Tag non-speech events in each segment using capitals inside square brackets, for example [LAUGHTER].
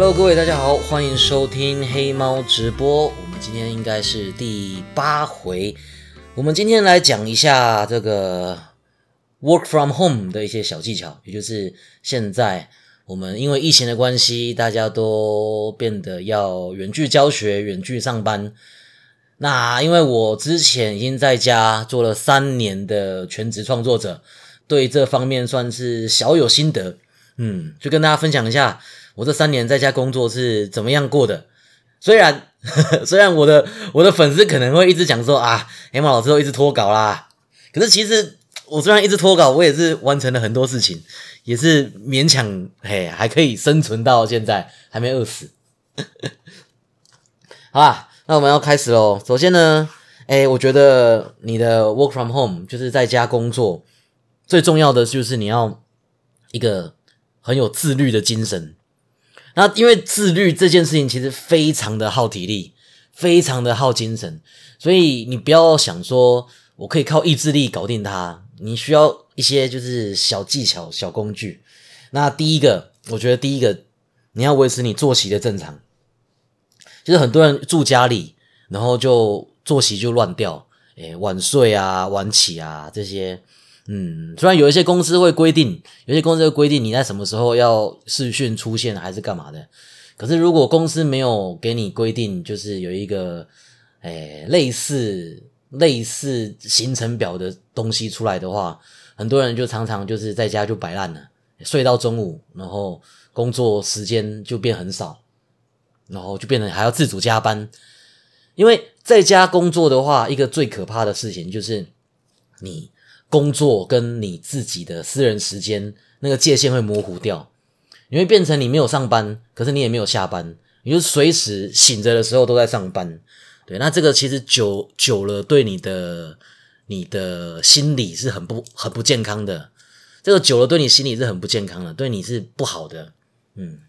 Hello，各位大家好，欢迎收听黑猫直播。我们今天应该是第八回，我们今天来讲一下这个 work from home 的一些小技巧，也就是现在我们因为疫情的关系，大家都变得要远距教学、远距上班。那因为我之前已经在家做了三年的全职创作者，对这方面算是小有心得。嗯，就跟大家分享一下我这三年在家工作是怎么样过的。虽然 [LAUGHS] 虽然我的我的粉丝可能会一直讲说啊，黑马老师都一直脱稿啦，可是其实我虽然一直脱稿，我也是完成了很多事情，也是勉强嘿还可以生存到现在，还没饿死。[LAUGHS] 好吧，那我们要开始喽。首先呢，哎，我觉得你的 work from home 就是在家工作，最重要的就是你要一个。很有自律的精神，那因为自律这件事情其实非常的耗体力，非常的耗精神，所以你不要想说我可以靠意志力搞定它，你需要一些就是小技巧、小工具。那第一个，我觉得第一个你要维持你作息的正常，就是很多人住家里，然后就作息就乱掉，诶，晚睡啊、晚起啊这些。嗯，虽然有一些公司会规定，有些公司会规定你在什么时候要视讯出现还是干嘛的，可是如果公司没有给你规定，就是有一个诶类似类似行程表的东西出来的话，很多人就常常就是在家就摆烂了，睡到中午，然后工作时间就变很少，然后就变成还要自主加班，因为在家工作的话，一个最可怕的事情就是你。工作跟你自己的私人时间那个界限会模糊掉，你会变成你没有上班，可是你也没有下班，你就随时醒着的时候都在上班。对，那这个其实久久了，对你的你的心理是很不很不健康的。这个久了对你心理是很不健康的，对你是不好的。嗯，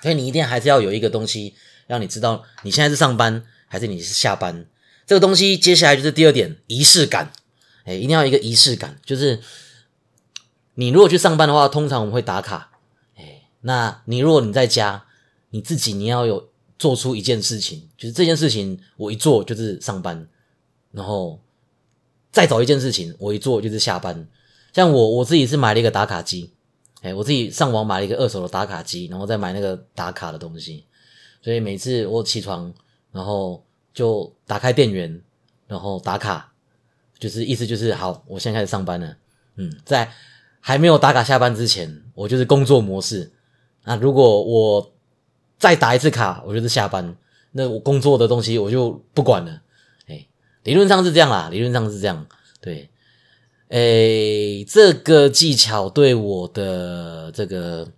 所以你一定还是要有一个东西让你知道你现在是上班还是你是下班。这个东西接下来就是第二点仪式感。哎，一定要一个仪式感，就是你如果去上班的话，通常我们会打卡。哎，那你如果你在家，你自己你要有做出一件事情，就是这件事情我一做就是上班，然后再找一件事情我一做就是下班。像我我自己是买了一个打卡机，哎，我自己上网买了一个二手的打卡机，然后再买那个打卡的东西，所以每次我起床，然后就打开电源，然后打卡。就是意思就是好，我现在开始上班了。嗯，在还没有打卡下班之前，我就是工作模式。那如果我再打一次卡，我就是下班。那我工作的东西我就不管了。哎，理论上是这样啦，理论上是这样。对，哎，这个技巧对我的这个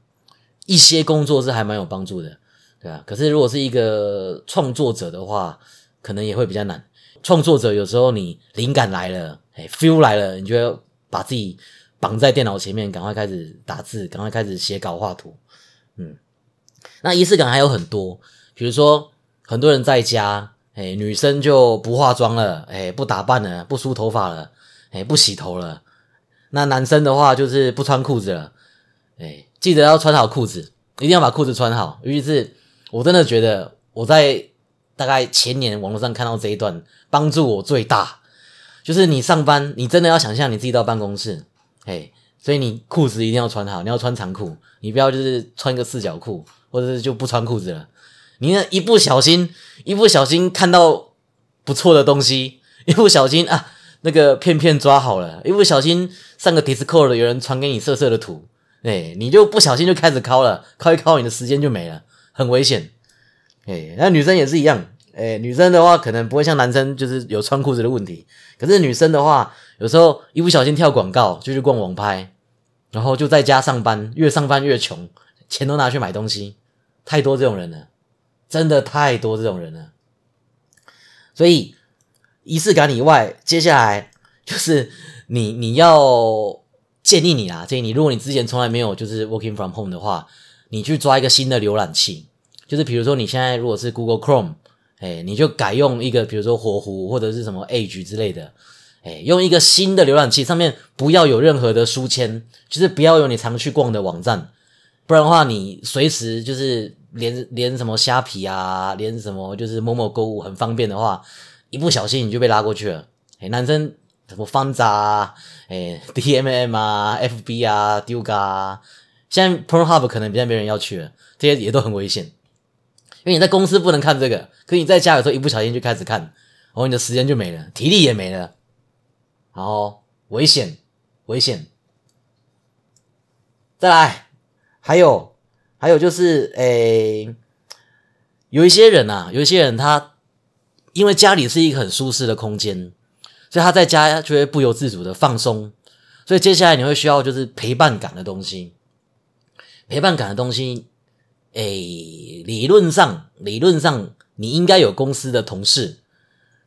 一些工作是还蛮有帮助的，对啊。可是如果是一个创作者的话，可能也会比较难。创作者有时候你灵感来了，哎，feel 来了，你就要把自己绑在电脑前面，赶快开始打字，赶快开始写稿画图。嗯，那仪式感还有很多，比如说很多人在家，哎，女生就不化妆了，哎，不打扮了，不梳头发了，哎，不洗头了。那男生的话就是不穿裤子了，哎，记得要穿好裤子，一定要把裤子穿好。尤其是我真的觉得我在。大概前年网络上看到这一段，帮助我最大就是你上班，你真的要想象你自己到办公室，嘿，所以你裤子一定要穿好，你要穿长裤，你不要就是穿个四角裤，或者是就不穿裤子了。你那一不小心，一不小心看到不错的东西，一不小心啊，那个片片抓好了，一不小心上个 Discord 有人传给你色色的图，哎，你就不小心就开始敲了，敲一敲你的时间就没了，很危险。哎，那女生也是一样。哎，女生的话可能不会像男生，就是有穿裤子的问题。可是女生的话，有时候一不小心跳广告，就去逛网拍，然后就在家上班，越上班越穷，钱都拿去买东西，太多这种人了，真的太多这种人了。所以仪式感以外，接下来 [LAUGHS] 就是你你要建议你啦，建议你，如果你之前从来没有就是 working from home 的话，你去抓一个新的浏览器。就是比如说，你现在如果是 Google Chrome，哎，你就改用一个，比如说火狐或者是什么 Edge 之类的，哎，用一个新的浏览器，上面不要有任何的书签，就是不要有你常去逛的网站，不然的话，你随时就是连连什么虾皮啊，连什么就是某某购物很方便的话，一不小心你就被拉过去了。哎，男生什么方扎啊，哎，DMM 啊，FB 啊，Duga，现在 ProHub 可能比较没人要去了，这些也都很危险。因为你在公司不能看这个，可你在家的时候一不小心就开始看，然后你的时间就没了，体力也没了，然后危险，危险。再来，还有，还有就是，诶，有一些人啊，有一些人他因为家里是一个很舒适的空间，所以他在家就会不由自主的放松，所以接下来你会需要就是陪伴感的东西，陪伴感的东西。诶，理论上，理论上你应该有公司的同事。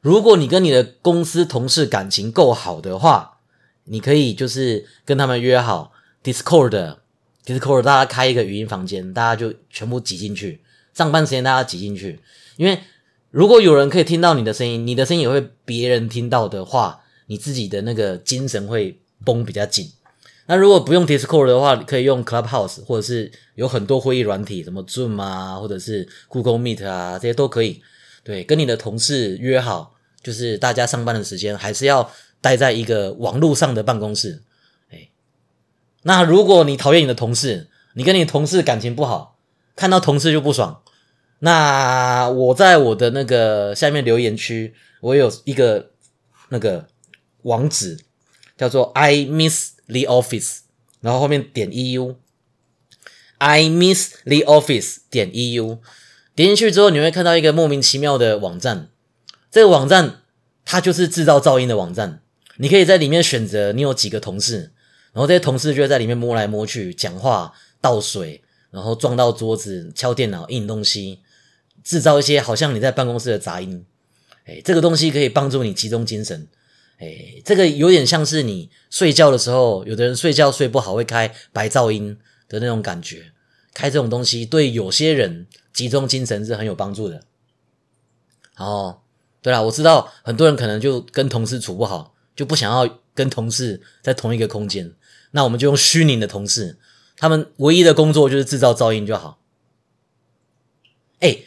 如果你跟你的公司同事感情够好的话，你可以就是跟他们约好 Discord，Discord 大家开一个语音房间，大家就全部挤进去。上班时间大家挤进去，因为如果有人可以听到你的声音，你的声音也会别人听到的话，你自己的那个精神会绷比较紧。那如果不用 Discord 的话，可以用 Clubhouse，或者是有很多会议软体，什么 Zoom 啊，或者是 Google Meet 啊，这些都可以。对，跟你的同事约好，就是大家上班的时间还是要待在一个网络上的办公室。哎，那如果你讨厌你的同事，你跟你同事感情不好，看到同事就不爽，那我在我的那个下面留言区，我有一个那个网址，叫做 I miss。The office，然后后面点 EU，I miss the office 点 EU，点进去之后你会看到一个莫名其妙的网站，这个网站它就是制造噪音的网站，你可以在里面选择你有几个同事，然后这些同事就会在里面摸来摸去，讲话、倒水，然后撞到桌子、敲电脑、印东西，制造一些好像你在办公室的杂音。哎，这个东西可以帮助你集中精神。哎，这个有点像是你睡觉的时候，有的人睡觉睡不好会开白噪音的那种感觉。开这种东西对有些人集中精神是很有帮助的。哦，对了，我知道很多人可能就跟同事处不好，就不想要跟同事在同一个空间。那我们就用虚拟的同事，他们唯一的工作就是制造噪音就好。哎，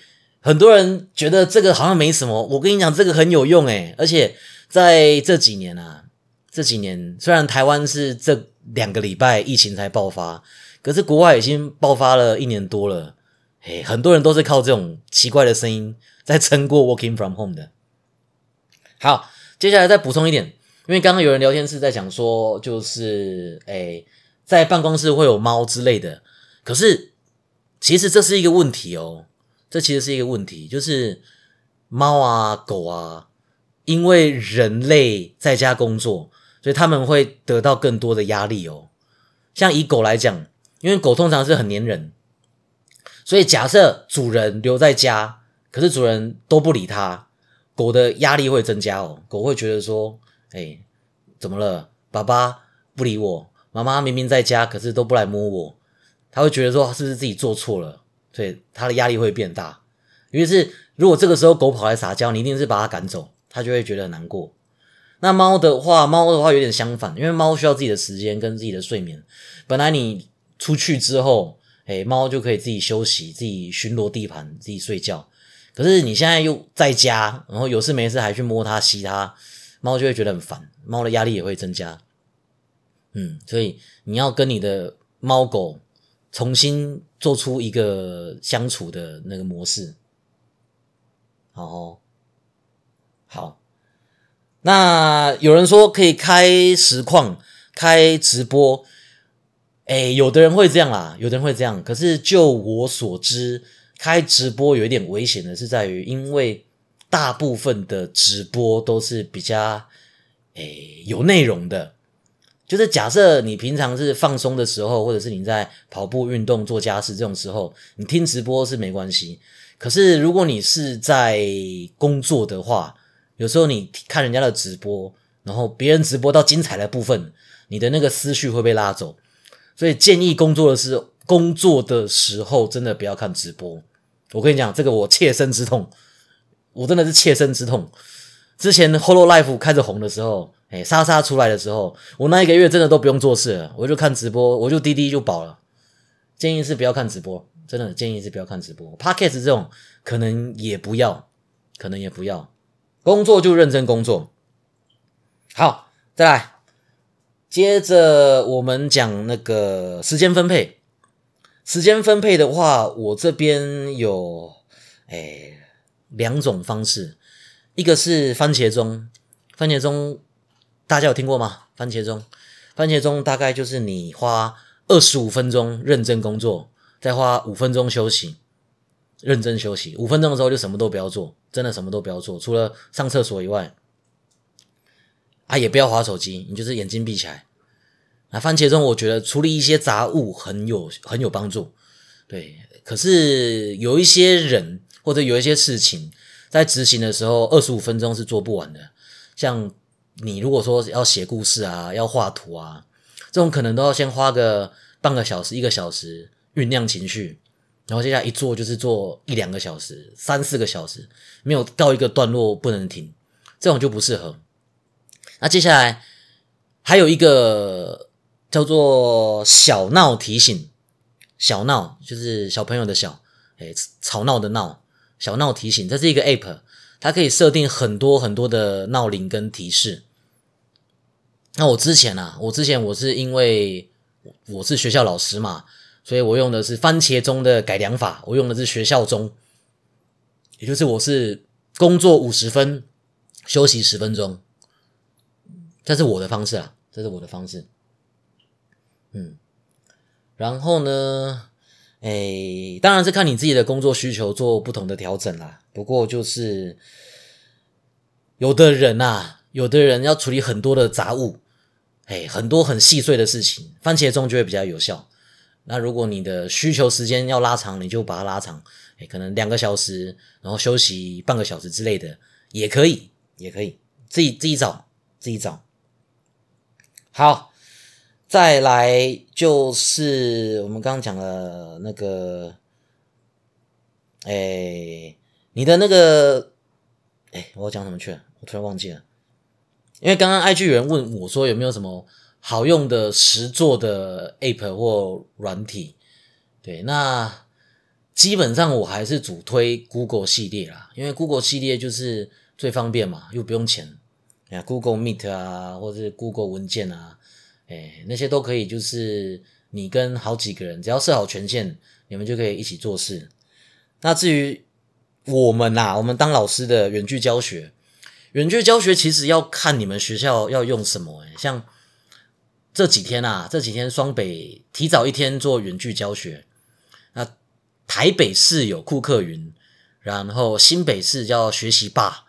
很多人觉得这个好像没什么，我跟你讲，这个很有用哎，而且。在这几年啊，这几年虽然台湾是这两个礼拜疫情才爆发，可是国外已经爆发了一年多了。嘿，很多人都是靠这种奇怪的声音在撑过 working from home 的。好，接下来再补充一点，因为刚刚有人聊天室在讲说，就是诶，在办公室会有猫之类的，可是其实这是一个问题哦，这其实是一个问题，就是猫啊、狗啊。因为人类在家工作，所以他们会得到更多的压力哦。像以狗来讲，因为狗通常是很黏人，所以假设主人留在家，可是主人都不理它，狗的压力会增加哦。狗会觉得说：“哎，怎么了？爸爸不理我，妈妈明明在家，可是都不来摸我。”他会觉得说：“是不是自己做错了？”所以他的压力会变大。于是，如果这个时候狗跑来撒娇，你一定是把它赶走。他就会觉得很难过。那猫的话，猫的话有点相反，因为猫需要自己的时间跟自己的睡眠。本来你出去之后，哎，猫就可以自己休息、自己巡逻地盘、自己睡觉。可是你现在又在家，然后有事没事还去摸它、吸它，猫就会觉得很烦，猫的压力也会增加。嗯，所以你要跟你的猫狗重新做出一个相处的那个模式，好。好，那有人说可以开实况、开直播，哎，有的人会这样啦，有的人会这样。可是就我所知，开直播有一点危险的是在于，因为大部分的直播都是比较哎有内容的，就是假设你平常是放松的时候，或者是你在跑步、运动、做家事这种时候，你听直播是没关系。可是如果你是在工作的话，有时候你看人家的直播，然后别人直播到精彩的部分，你的那个思绪会被拉走，所以建议工作的是工作的时候真的不要看直播。我跟你讲，这个我切身之痛，我真的是切身之痛。之前 Holo Life 开始红的时候，哎，莎莎出来的时候，我那一个月真的都不用做事了，我就看直播，我就滴滴就饱了。建议是不要看直播，真的建议是不要看直播。Podcast 这种可能也不要，可能也不要。工作就认真工作。好，再来，接着我们讲那个时间分配。时间分配的话，我这边有诶两种方式，一个是番茄钟，番茄钟大家有听过吗？番茄钟，番茄钟大概就是你花二十五分钟认真工作，再花五分钟休息，认真休息五分钟的时候就什么都不要做，真的什么都不要做，除了上厕所以外，啊也不要划手机，你就是眼睛闭起来。那番茄钟，我觉得处理一些杂物很有很有帮助，对。可是有一些人或者有一些事情，在执行的时候，二十五分钟是做不完的。像你如果说要写故事啊，要画图啊，这种可能都要先花个半个小时、一个小时酝酿情绪，然后接下来一做就是做一两个小时、三四个小时，没有到一个段落不能停，这种就不适合。那接下来还有一个。叫做小闹提醒，小闹就是小朋友的小，哎，吵闹的闹，小闹提醒，这是一个 app，它可以设定很多很多的闹铃跟提示。那我之前啊，我之前我是因为我是学校老师嘛，所以我用的是番茄钟的改良法，我用的是学校钟，也就是我是工作五十分，休息十分钟，这是我的方式啊，这是我的方式。嗯，然后呢？哎，当然是看你自己的工作需求做不同的调整啦。不过就是有的人呐，有的人要处理很多的杂物，哎，很多很细碎的事情，番茄钟就会比较有效。那如果你的需求时间要拉长，你就把它拉长，哎，可能两个小时，然后休息半个小时之类的也可以，也可以自己自己找，自己找。好。再来就是我们刚刚讲的那个，哎，你的那个，哎，我讲什么去了？我突然忘记了。因为刚刚 IG 有人问我说有没有什么好用的实作的 App 或软体？对，那基本上我还是主推 Google 系列啦，因为 Google 系列就是最方便嘛，又不用钱。啊，Google Meet 啊，或是 Google 文件啊。哎，那些都可以，就是你跟好几个人，只要设好权限，你们就可以一起做事。那至于我们呐，我们当老师的远距教学，远距教学其实要看你们学校要用什么。像这几天啊，这几天双北提早一天做远距教学，那台北市有库克云，然后新北市叫学习霸，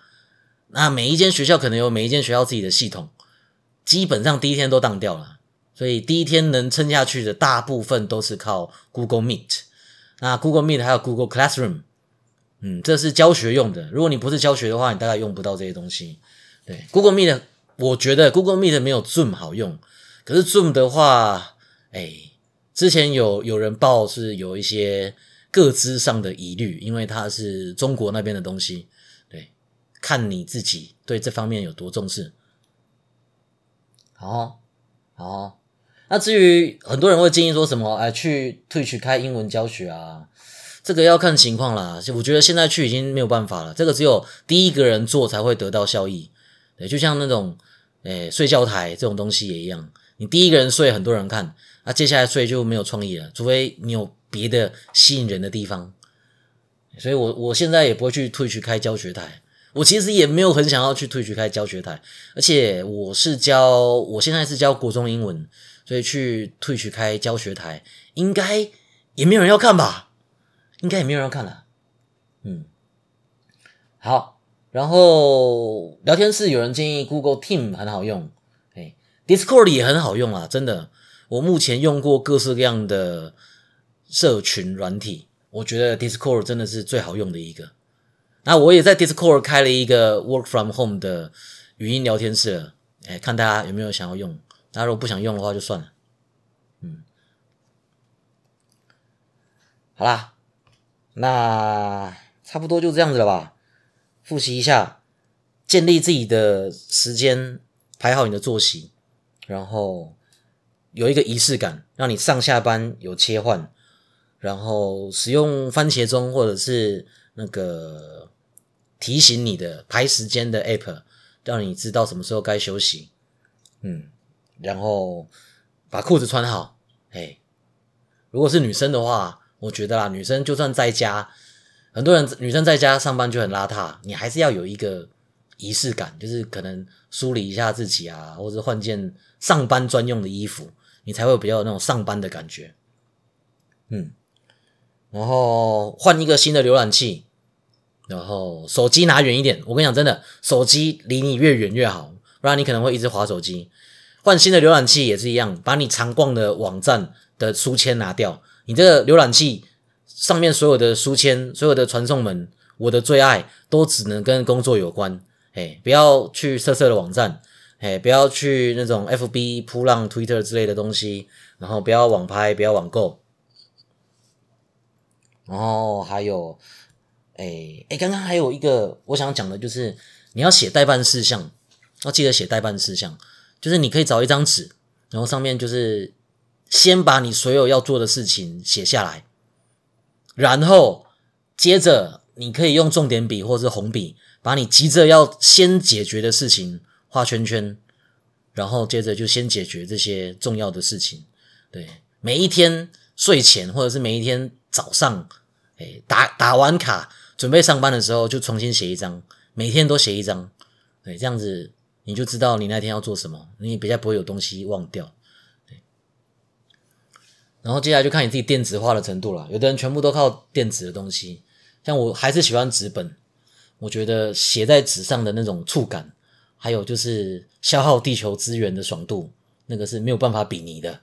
那每一间学校可能有每一间学校自己的系统。基本上第一天都当掉了，所以第一天能撑下去的大部分都是靠 Google Meet。那 Google Meet 还有 Google Classroom，嗯，这是教学用的。如果你不是教学的话，你大概用不到这些东西。对，Google Meet，我觉得 Google Meet 没有 Zoom 好用。可是 Zoom 的话，哎，之前有有人报是有一些各资上的疑虑，因为它是中国那边的东西。对，看你自己对这方面有多重视。好，好，那至于很多人会建议说什么，哎，去退取开英文教学啊，这个要看情况啦。我觉得现在去已经没有办法了，这个只有第一个人做才会得到效益。对，就像那种，哎，睡觉台这种东西也一样，你第一个人睡，很多人看，那接下来睡就没有创意了，除非你有别的吸引人的地方。所以我我现在也不会去退去开教学台。我其实也没有很想要去退去开教学台，而且我是教，我现在是教国中英文，所以去退去开教学台，应该也没有人要看吧？应该也没有人要看了。嗯，好，然后聊天室有人建议 Google Team 很好用，，Discord 也很好用啊，真的，我目前用过各式各样的社群软体，我觉得 Discord 真的是最好用的一个。那我也在 Discord 开了一个 Work from Home 的语音聊天室了，哎，看大家有没有想要用。大家如果不想用的话，就算了。嗯，好啦，那差不多就这样子了吧。复习一下，建立自己的时间，排好你的作息，然后有一个仪式感，让你上下班有切换，然后使用番茄钟或者是那个提醒你的排时间的 app，让你知道什么时候该休息。嗯，然后把裤子穿好。哎，如果是女生的话，我觉得啦，女生就算在家，很多人女生在家上班就很邋遢，你还是要有一个仪式感，就是可能梳理一下自己啊，或者换件上班专用的衣服，你才会比较有那种上班的感觉。嗯。然后换一个新的浏览器，然后手机拿远一点。我跟你讲，真的，手机离你越远越好，不然你可能会一直滑手机。换新的浏览器也是一样，把你常逛的网站的书签拿掉。你这个浏览器上面所有的书签、所有的传送门，我的最爱都只能跟工作有关。哎，不要去色色的网站，哎，不要去那种 FB、扑浪、Twitter 之类的东西，然后不要网拍，不要网购。然后还有，哎哎，刚刚还有一个我想讲的，就是你要写代办事项，要记得写代办事项，就是你可以找一张纸，然后上面就是先把你所有要做的事情写下来，然后接着你可以用重点笔或者是红笔，把你急着要先解决的事情画圈圈，然后接着就先解决这些重要的事情。对，每一天睡前或者是每一天早上。打打完卡，准备上班的时候就重新写一张，每天都写一张，对，这样子你就知道你那天要做什么，你比较不会有东西忘掉。对，然后接下来就看你自己电子化的程度了。有的人全部都靠电子的东西，像我还是喜欢纸本，我觉得写在纸上的那种触感，还有就是消耗地球资源的爽度，那个是没有办法比拟的。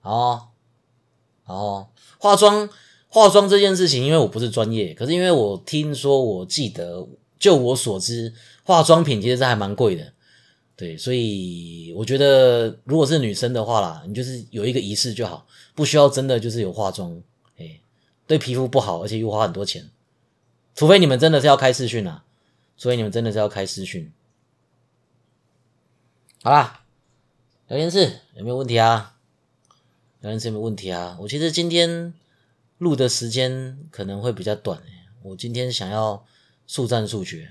哦哦，化妆。化妆这件事情，因为我不是专业，可是因为我听说，我记得，就我所知，化妆品其实是还蛮贵的，对，所以我觉得，如果是女生的话啦，你就是有一个仪式就好，不需要真的就是有化妆，哎，对皮肤不好，而且又花很多钱，除非你们真的是要开视讯啊，除非你们真的是要开视讯，好啦，聊天室有没有问题啊？聊天室有没有问题啊？我其实今天。录的时间可能会比较短我今天想要速战速决，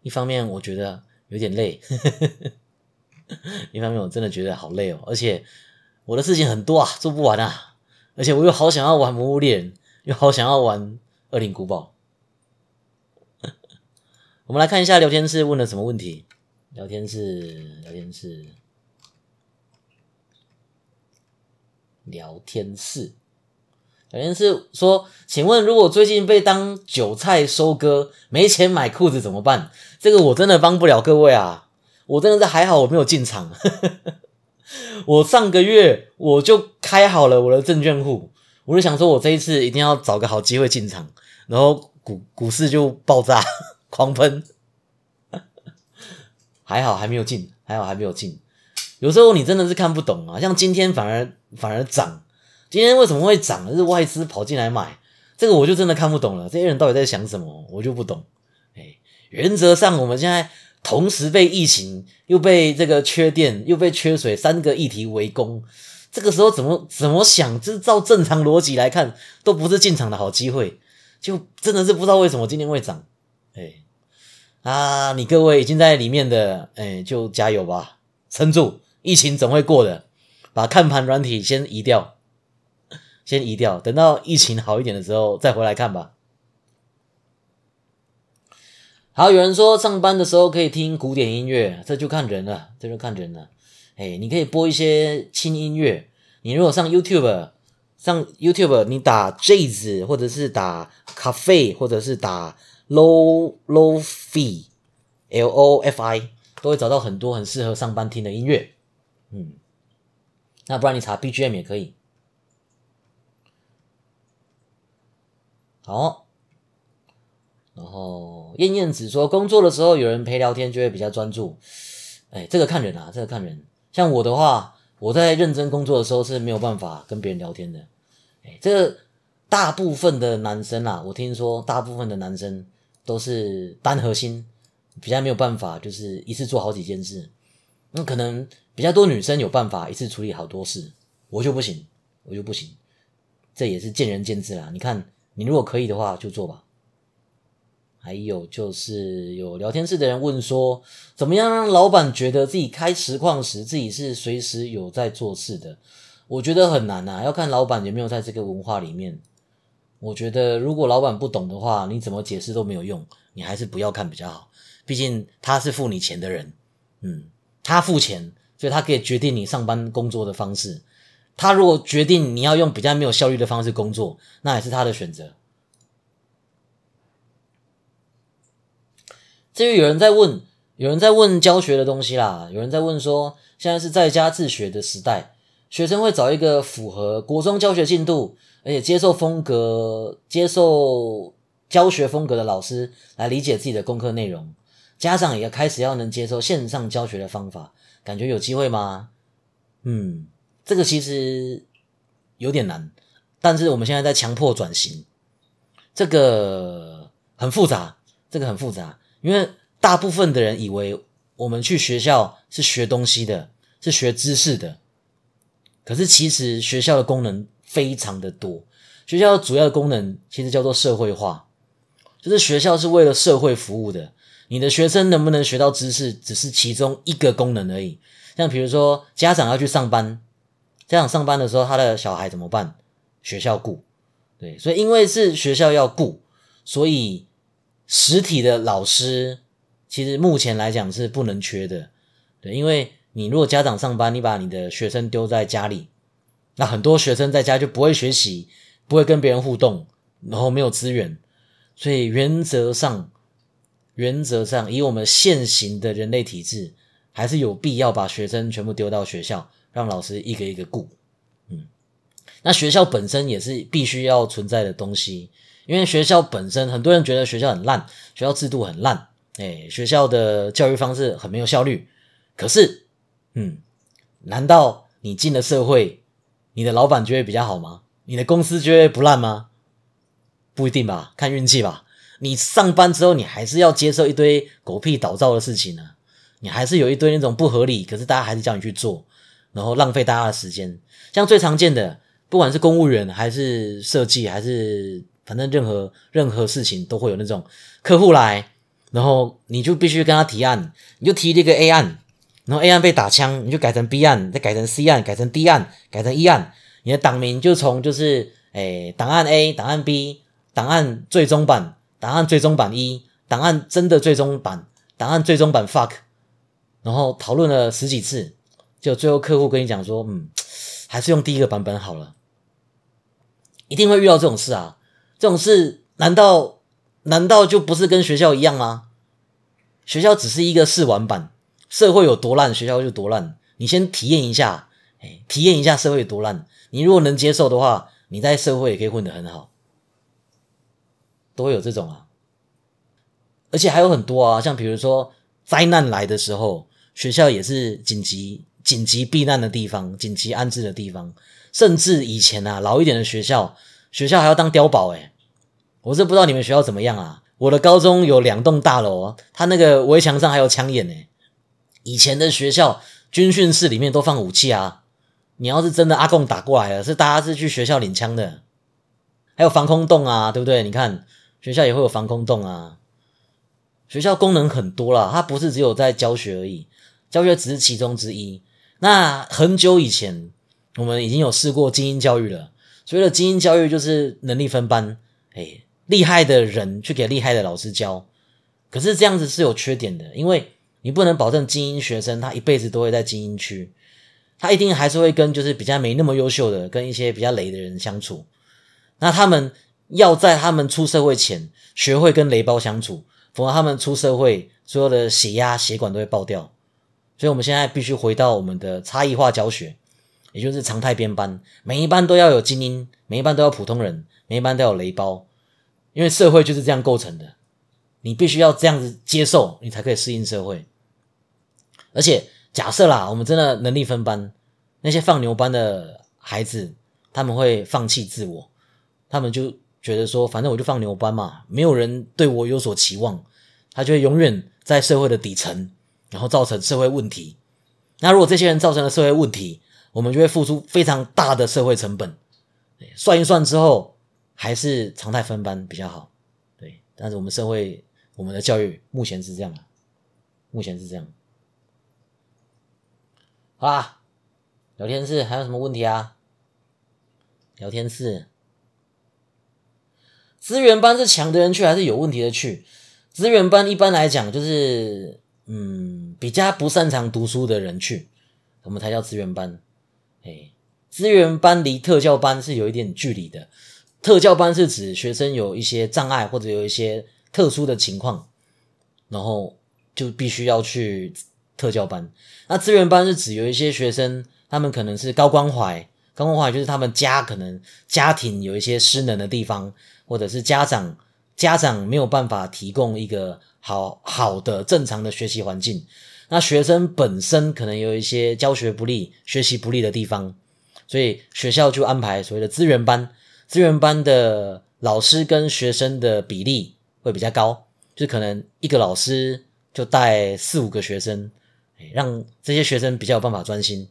一方面我觉得有点累，[LAUGHS] 一方面我真的觉得好累哦，而且我的事情很多啊，做不完啊，而且我又好想要玩魔物猎人，又好想要玩恶灵古堡。我们来看一下聊天室问了什么问题。聊天室，聊天室，聊天室。聊天室说，请问如果最近被当韭菜收割，没钱买裤子怎么办？这个我真的帮不了各位啊！我真的是还好我没有进场。[LAUGHS] 我上个月我就开好了我的证券户，我就想说我这一次一定要找个好机会进场，然后股股市就爆炸狂喷。还好还没有进，还好还没有进。有时候你真的是看不懂啊，像今天反而反而涨。今天为什么会涨？是外资跑进来买，这个我就真的看不懂了。这些人到底在想什么？我就不懂。哎，原则上我们现在同时被疫情、又被这个缺电、又被缺水三个议题围攻，这个时候怎么怎么想？就是照正常逻辑来看，都不是进场的好机会。就真的是不知道为什么今天会涨。哎，啊，你各位已经在里面的，哎，就加油吧，撑住，疫情总会过的。把看盘软体先移掉。先移掉，等到疫情好一点的时候再回来看吧。好，有人说上班的时候可以听古典音乐，这就看人了，这就看人了。哎，你可以播一些轻音乐。你如果上 YouTube，上 YouTube，你打 Jazz，或者是打 Cafe，或者是打 Low Low fee, L O F I，都会找到很多很适合上班听的音乐。嗯，那不然你查 BGM 也可以。好，然后燕燕子说，工作的时候有人陪聊天就会比较专注。哎，这个看人啊，这个看人。像我的话，我在认真工作的时候是没有办法跟别人聊天的。哎，这个大部分的男生啊，我听说大部分的男生都是单核心，比较没有办法，就是一次做好几件事。那可能比较多女生有办法一次处理好多事，我就不行，我就不行。这也是见仁见智啦。你看，你如果可以的话，就做吧。还有就是有聊天室的人问说，怎么样让老板觉得自己开实况时自己是随时有在做事的？我觉得很难呐，要看老板有没有在这个文化里面。我觉得如果老板不懂的话，你怎么解释都没有用，你还是不要看比较好。毕竟他是付你钱的人，嗯，他付钱，所以他可以决定你上班工作的方式。他如果决定你要用比较没有效率的方式工作，那也是他的选择。至于有人在问，有人在问教学的东西啦，有人在问说，现在是在家自学的时代，学生会找一个符合国中教学进度，而且接受风格、接受教学风格的老师来理解自己的功课内容。家长也开始要能接受线上教学的方法，感觉有机会吗？嗯，这个其实有点难，但是我们现在在强迫转型，这个很复杂，这个很复杂。因为大部分的人以为我们去学校是学东西的，是学知识的，可是其实学校的功能非常的多。学校的主要功能其实叫做社会化，就是学校是为了社会服务的。你的学生能不能学到知识，只是其中一个功能而已。像比如说，家长要去上班，家长上班的时候，他的小孩怎么办？学校雇，对，所以因为是学校要雇，所以。实体的老师其实目前来讲是不能缺的，对，因为你如果家长上班，你把你的学生丢在家里，那很多学生在家就不会学习，不会跟别人互动，然后没有资源，所以原则上，原则上以我们现行的人类体制，还是有必要把学生全部丢到学校，让老师一个一个顾，嗯，那学校本身也是必须要存在的东西。因为学校本身，很多人觉得学校很烂，学校制度很烂，哎，学校的教育方式很没有效率。可是，嗯，难道你进了社会，你的老板就会比较好吗？你的公司就会不烂吗？不一定吧，看运气吧。你上班之后，你还是要接受一堆狗屁倒灶的事情呢。你还是有一堆那种不合理，可是大家还是叫你去做，然后浪费大家的时间。像最常见的，不管是公务员还是设计还是。反正任何任何事情都会有那种客户来，然后你就必须跟他提案，你就提这个 A 案，然后 A 案被打枪，你就改成 B 案，再改成 C 案，改成 D 案，改成 E 案，你的档名就从就是诶档案 A、档案 B、档案最终版、档案最终版一、档案真的最终版、档案最终版 fuck，然后讨论了十几次，就最后客户跟你讲说，嗯，还是用第一个版本好了，一定会遇到这种事啊。这种事难道难道就不是跟学校一样吗？学校只是一个试玩版，社会有多烂，学校就多烂。你先体验一下，哎，体验一下社会有多烂。你如果能接受的话，你在社会也可以混得很好，都会有这种啊。而且还有很多啊，像比如说灾难来的时候，学校也是紧急紧急避难的地方，紧急安置的地方。甚至以前啊，老一点的学校。学校还要当碉堡诶我是不知道你们学校怎么样啊。我的高中有两栋大楼，它那个围墙上还有枪眼呢。以前的学校军训室里面都放武器啊。你要是真的阿贡打过来了，是大家是去学校领枪的。还有防空洞啊，对不对？你看学校也会有防空洞啊。学校功能很多啦，它不是只有在教学而已，教学只是其中之一。那很久以前，我们已经有试过精英教育了。所谓的精英教育就是能力分班，哎，厉害的人去给厉害的老师教。可是这样子是有缺点的，因为你不能保证精英学生他一辈子都会在精英区，他一定还是会跟就是比较没那么优秀的，跟一些比较雷的人相处。那他们要在他们出社会前学会跟雷包相处，否则他们出社会所有的血压血管都会爆掉。所以我们现在必须回到我们的差异化教学。也就是常态编班，每一班都要有精英，每一班都要普通人，每一班都有雷包，因为社会就是这样构成的。你必须要这样子接受，你才可以适应社会。而且假设啦，我们真的能力分班，那些放牛班的孩子，他们会放弃自我，他们就觉得说，反正我就放牛班嘛，没有人对我有所期望，他就会永远在社会的底层，然后造成社会问题。那如果这些人造成了社会问题，我们就会付出非常大的社会成本，算一算之后，还是常态分班比较好。对，但是我们社会我们的教育目前是这样的，目前是这样。好啦，聊天室还有什么问题啊？聊天室，资源班是强的人去还是有问题的去？资源班一般来讲就是，嗯，比较不擅长读书的人去，我们才叫资源班。哎，资源班离特教班是有一点距离的。特教班是指学生有一些障碍或者有一些特殊的情况，然后就必须要去特教班。那资源班是指有一些学生，他们可能是高关怀，高关怀就是他们家可能家庭有一些失能的地方，或者是家长。家长没有办法提供一个好好的正常的学习环境，那学生本身可能有一些教学不利、学习不利的地方，所以学校就安排所谓的资源班。资源班的老师跟学生的比例会比较高，就可能一个老师就带四五个学生，让这些学生比较有办法专心。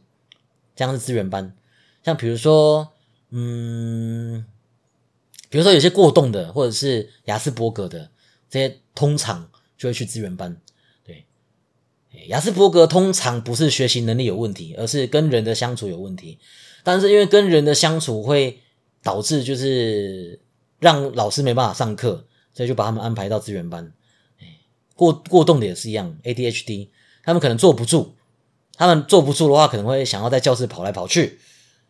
这样是资源班。像比如说，嗯。比如说有些过动的，或者是雅斯伯格的这些，通常就会去资源班。对，雅斯伯格通常不是学习能力有问题，而是跟人的相处有问题。但是因为跟人的相处会导致就是让老师没办法上课，所以就把他们安排到资源班。过过动的也是一样，ADHD，他们可能坐不住，他们坐不住的话，可能会想要在教室跑来跑去。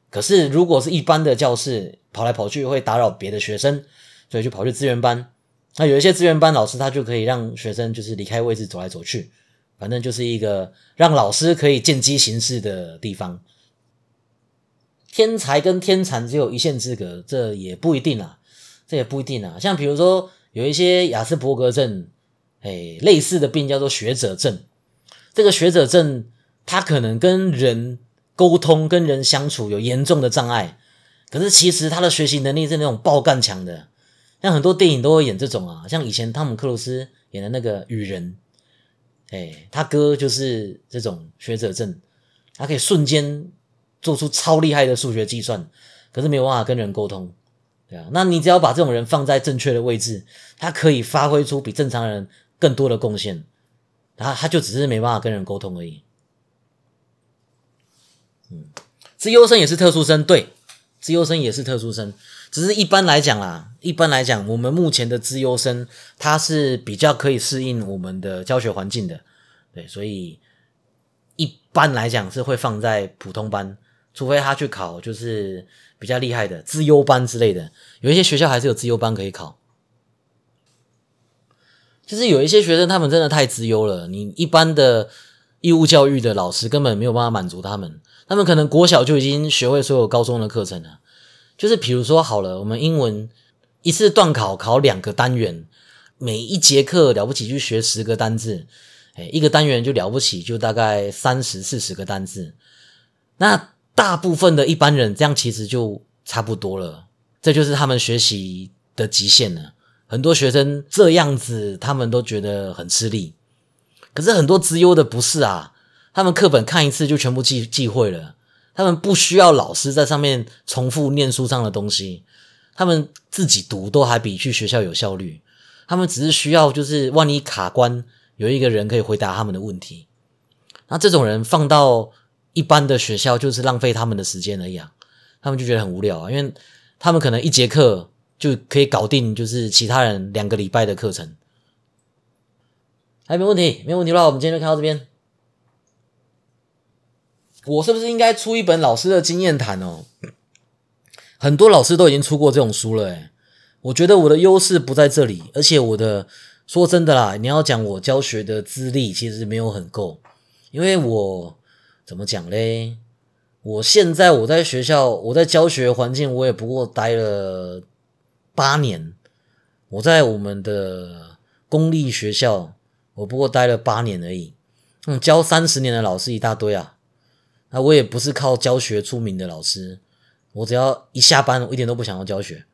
可是，如果是一般的教室跑来跑去会打扰别的学生，所以就跑去资源班。那有一些资源班老师，他就可以让学生就是离开位置走来走去，反正就是一个让老师可以见机行事的地方。天才跟天才只有一线之隔，这也不一定啊，这也不一定啊。像比如说有一些雅斯伯格症，哎，类似的病叫做学者症。这个学者症，他可能跟人。沟通跟人相处有严重的障碍，可是其实他的学习能力是那种爆干强的，像很多电影都会演这种啊，像以前汤姆克鲁斯演的那个《雨人》，哎，他哥就是这种学者症，他可以瞬间做出超厉害的数学计算，可是没有办法跟人沟通，对啊，那你只要把这种人放在正确的位置，他可以发挥出比正常人更多的贡献，他他就只是没办法跟人沟通而已。嗯，资优生也是特殊生，对，资优生也是特殊生，只是一般来讲啦，一般来讲，我们目前的资优生他是比较可以适应我们的教学环境的，对，所以一般来讲是会放在普通班，除非他去考就是比较厉害的资优班之类的，有一些学校还是有资优班可以考，就是有一些学生他们真的太资优了，你一般的义务教育的老师根本没有办法满足他们。他们可能国小就已经学会所有高中的课程了，就是比如说好了，我们英文一次段考考两个单元，每一节课了不起就学十个单字，哎，一个单元就了不起就大概三十四十个单字。那大部分的一般人这样其实就差不多了，这就是他们学习的极限了。很多学生这样子，他们都觉得很吃力，可是很多资优的不是啊。他们课本看一次就全部记记会了，他们不需要老师在上面重复念书上的东西，他们自己读都还比去学校有效率。他们只是需要就是万一卡关，有一个人可以回答他们的问题。那这种人放到一般的学校就是浪费他们的时间而已啊，他们就觉得很无聊啊，因为他们可能一节课就可以搞定，就是其他人两个礼拜的课程。还没问题，没问题的话，我们今天就看到这边。我是不是应该出一本老师的经验谈哦？很多老师都已经出过这种书了，诶我觉得我的优势不在这里，而且我的说真的啦，你要讲我教学的资历其实没有很够，因为我怎么讲嘞？我现在我在学校，我在教学环境，我也不过待了八年，我在我们的公立学校，我不过待了八年而已，嗯，教三十年的老师一大堆啊。那我也不是靠教学出名的老师，我只要一下班，我一点都不想要教学，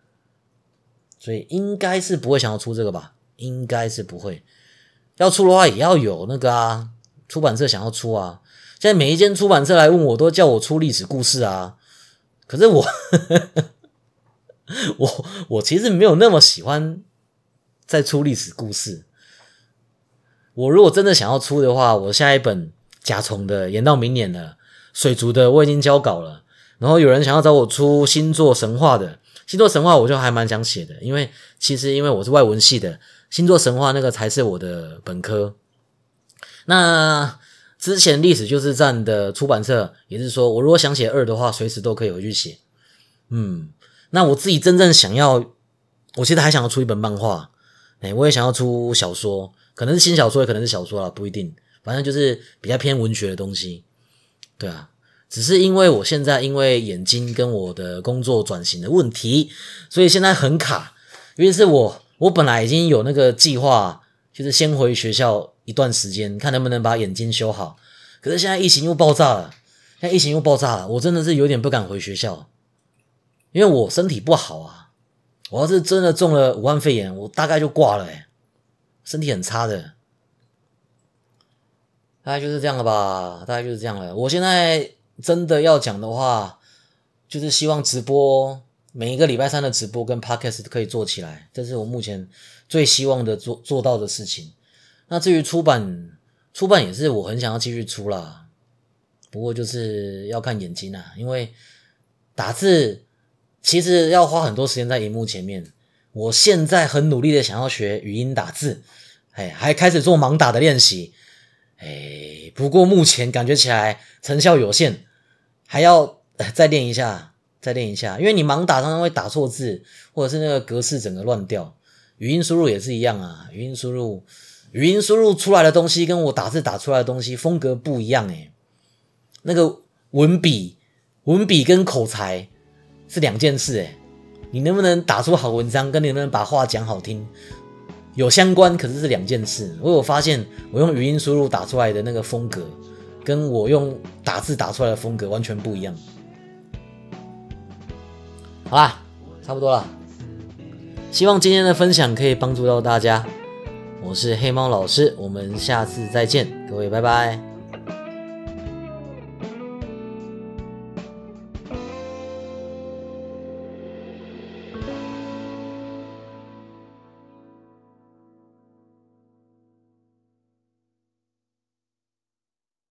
所以应该是不会想要出这个吧？应该是不会。要出的话，也要有那个啊，出版社想要出啊。现在每一间出版社来问我，都叫我出历史故事啊。可是我，[LAUGHS] 我我其实没有那么喜欢再出历史故事。我如果真的想要出的话，我下一本甲虫的延到明年了，水族的我已经交稿了。然后有人想要找我出星座神话的，星座神话我就还蛮想写的，因为其实因为我是外文系的，星座神话那个才是我的本科。那之前历史就是站的出版社也是说，我如果想写二的话，随时都可以回去写。嗯，那我自己真正想要，我现在还想要出一本漫画，哎，我也想要出小说，可能是新小说，也可能是小说啦，不一定，反正就是比较偏文学的东西。对啊。只是因为我现在因为眼睛跟我的工作转型的问题，所以现在很卡。因为是我我本来已经有那个计划，就是先回学校一段时间，看能不能把眼睛修好。可是现在疫情又爆炸了，现在疫情又爆炸了，我真的是有点不敢回学校，因为我身体不好啊。我要是真的中了武汉肺炎，我大概就挂了身体很差的。大概就是这样了吧，大概就是这样了。我现在。真的要讲的话，就是希望直播每一个礼拜三的直播跟 podcast 可以做起来，这是我目前最希望的做做到的事情。那至于出版，出版也是我很想要继续出啦，不过就是要看眼睛啊，因为打字其实要花很多时间在荧幕前面。我现在很努力的想要学语音打字，哎，还开始做盲打的练习。哎，不过目前感觉起来成效有限，还要再练一下，再练一下。因为你盲打常常会打错字，或者是那个格式整个乱掉。语音输入也是一样啊，语音输入，语音输入出来的东西跟我打字打出来的东西风格不一样诶。那个文笔，文笔跟口才是两件事诶。你能不能打出好文章，跟你能不能把话讲好听？有相关，可是是两件事。我有发现，我用语音输入打出来的那个风格，跟我用打字打出来的风格完全不一样。好啦，差不多了。希望今天的分享可以帮助到大家。我是黑猫老师，我们下次再见，各位拜拜。